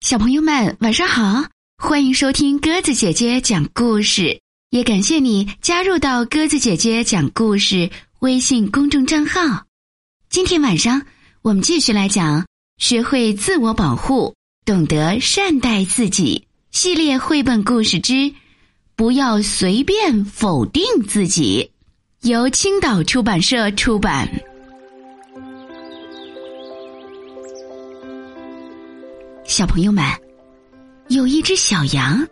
小朋友们，晚上好！欢迎收听鸽子姐姐讲故事，也感谢你加入到鸽子姐姐讲故事微信公众账号。今天晚上我们继续来讲《学会自我保护，懂得善待自己》系列绘本故事之《不要随便否定自己》，由青岛出版社出版。小朋友们，有一只小羊，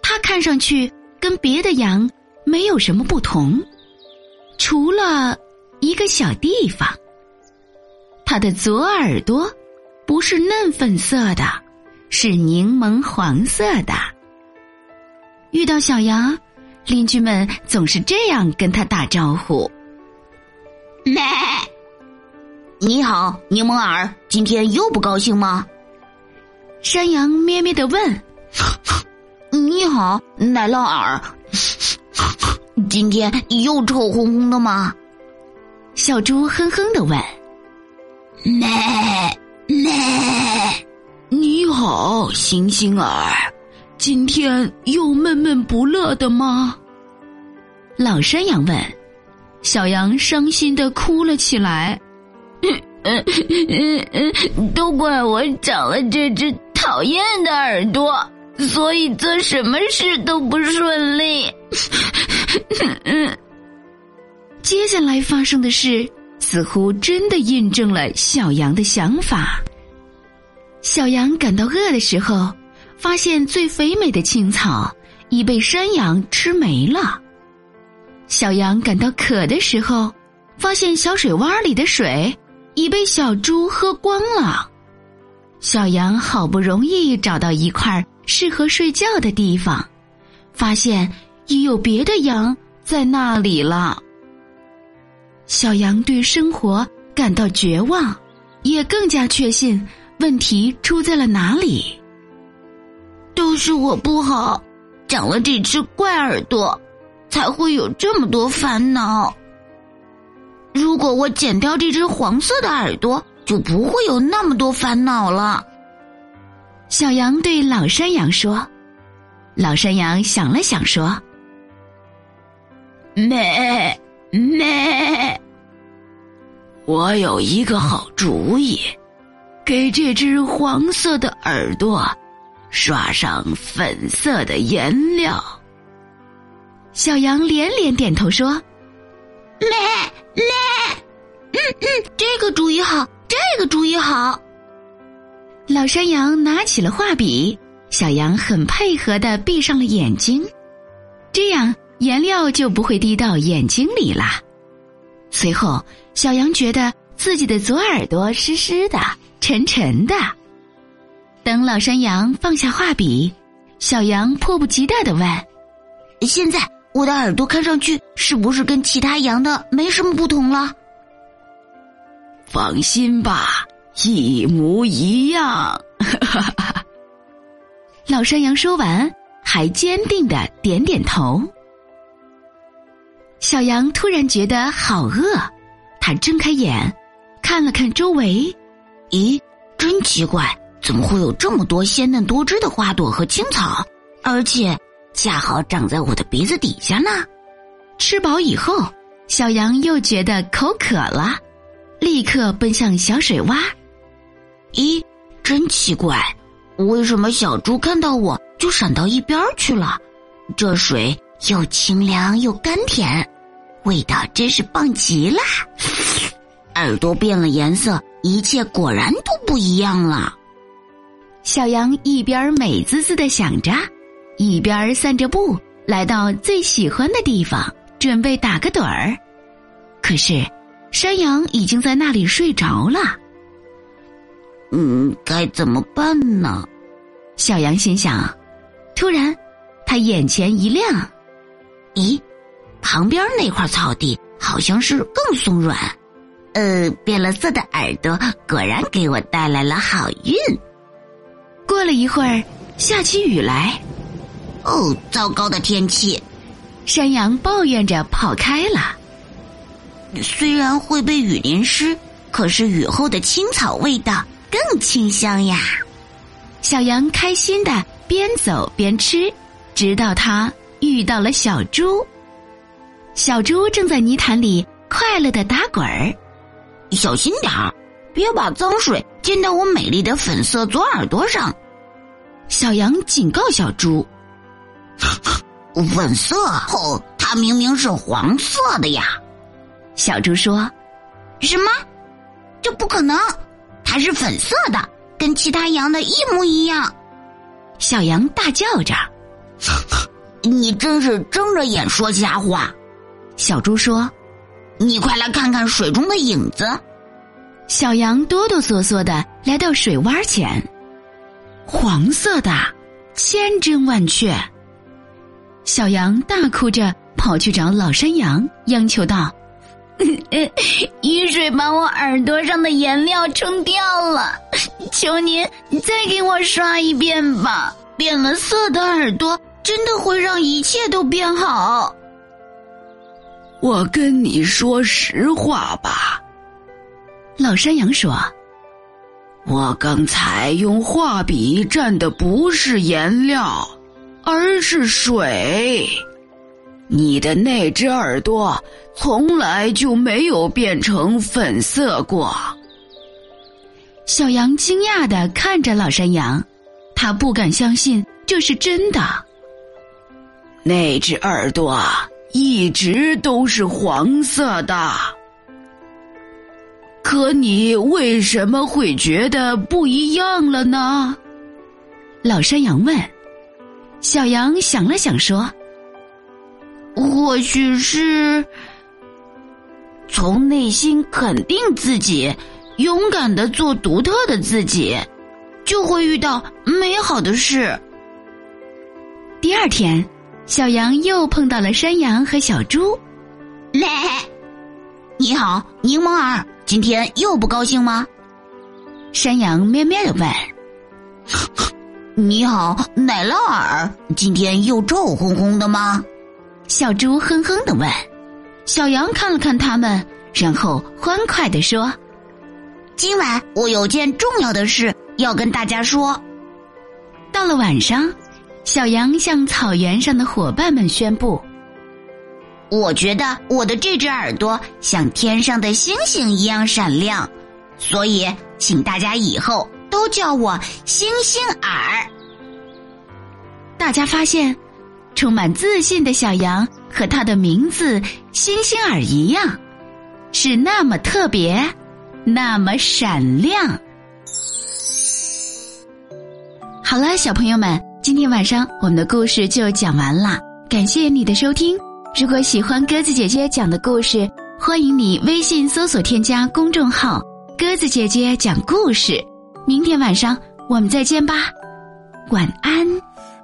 它看上去跟别的羊没有什么不同，除了一个小地方，它的左耳朵不是嫩粉色的，是柠檬黄色的。遇到小羊，邻居们总是这样跟他打招呼：“咩，你好，柠檬耳，今天又不高兴吗？”山羊咩咩的问：“ 你好，奶酪耳，今天又臭烘烘的吗？”小猪哼哼的问：“咩咩，你好，星星儿，今天又闷闷不乐的吗？”老山羊问。小羊伤心的哭了起来：“嗯嗯嗯，都怪我长了这只。”讨厌的耳朵，所以做什么事都不顺利。接下来发生的事似乎真的印证了小羊的想法。小羊感到饿的时候，发现最肥美的青草已被山羊吃没了；小羊感到渴的时候，发现小水洼里的水已被小猪喝光了。小羊好不容易找到一块适合睡觉的地方，发现已有别的羊在那里了。小羊对生活感到绝望，也更加确信问题出在了哪里。都是我不好，长了这只怪耳朵，才会有这么多烦恼。如果我剪掉这只黄色的耳朵。就不会有那么多烦恼了。小羊对老山羊说：“老山羊想了想说：‘咩咩，我有一个好主意，给这只黄色的耳朵刷上粉色的颜料。’小羊连连点头说：‘咩咩，嗯嗯，这个主意好。’这个主意好。老山羊拿起了画笔，小羊很配合的闭上了眼睛，这样颜料就不会滴到眼睛里了。随后，小羊觉得自己的左耳朵湿湿的、沉沉的。等老山羊放下画笔，小羊迫不及待的问：“现在我的耳朵看上去是不是跟其他羊的没什么不同了？”放心吧，一模一样。老山羊说完，还坚定的点点头。小羊突然觉得好饿，他睁开眼，看了看周围，咦，真奇怪，怎么会有这么多鲜嫩多汁的花朵和青草，而且恰好长在我的鼻子底下呢？吃饱以后，小羊又觉得口渴了。立刻奔向小水洼。咦，真奇怪，为什么小猪看到我就闪到一边去了？这水又清凉又甘甜，味道真是棒极了。耳朵变了颜色，一切果然都不一样了。小羊一边美滋滋的想着，一边散着步，来到最喜欢的地方，准备打个盹儿。可是。山羊已经在那里睡着了。嗯，该怎么办呢？小羊心想。突然，他眼前一亮，咦，旁边那块草地好像是更松软。呃，变了色的耳朵果然给我带来了好运。过了一会儿，下起雨来。哦，糟糕的天气！山羊抱怨着跑开了。虽然会被雨淋湿，可是雨后的青草味道更清香呀。小羊开心的边走边吃，直到它遇到了小猪。小猪正在泥潭里快乐的打滚儿，小心点儿，别把脏水溅到我美丽的粉色左耳朵上。小羊警告小猪：“ 粉色哦，它明明是黄色的呀！”小猪说：“什么？这不可能！它是粉色的，跟其他羊的一模一样。”小羊大叫着：“你真是睁着眼说瞎话！”小猪说：“你快来看看水中的影子。”小羊哆哆嗦嗦的来到水洼前，黄色的，千真万确。小羊大哭着跑去找老山羊，央求道：“ 雨水把我耳朵上的颜料冲掉了，求您再给我刷一遍吧！变了色的耳朵真的会让一切都变好。”我跟你说实话吧，老山羊说：“我刚才用画笔蘸的不是颜料，而是水。你的那只耳朵从来就没有变成粉色过。”小羊惊讶的看着老山羊，他不敢相信这是真的。那只耳朵。一直都是黄色的，可你为什么会觉得不一样了呢？老山羊问。小羊想了想说：“或许是从内心肯定自己，勇敢的做独特的自己，就会遇到美好的事。”第二天。小羊又碰到了山羊和小猪。来，你好，柠檬耳，今天又不高兴吗？山羊咩咩的问。你好，奶酪耳，今天又臭烘烘的吗？小猪哼哼的问。小羊看了看他们，然后欢快的说：“今晚我有件重要的事要跟大家说。”到了晚上。小羊向草原上的伙伴们宣布：“我觉得我的这只耳朵像天上的星星一样闪亮，所以请大家以后都叫我星星耳。”大家发现，充满自信的小羊和它的名字“星星儿”一样，是那么特别，那么闪亮。好了，小朋友们。今天晚上我们的故事就讲完了，感谢你的收听。如果喜欢鸽子姐姐讲的故事，欢迎你微信搜索添加公众号“鸽子姐姐讲故事”。明天晚上我们再见吧，晚安。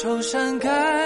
愁善感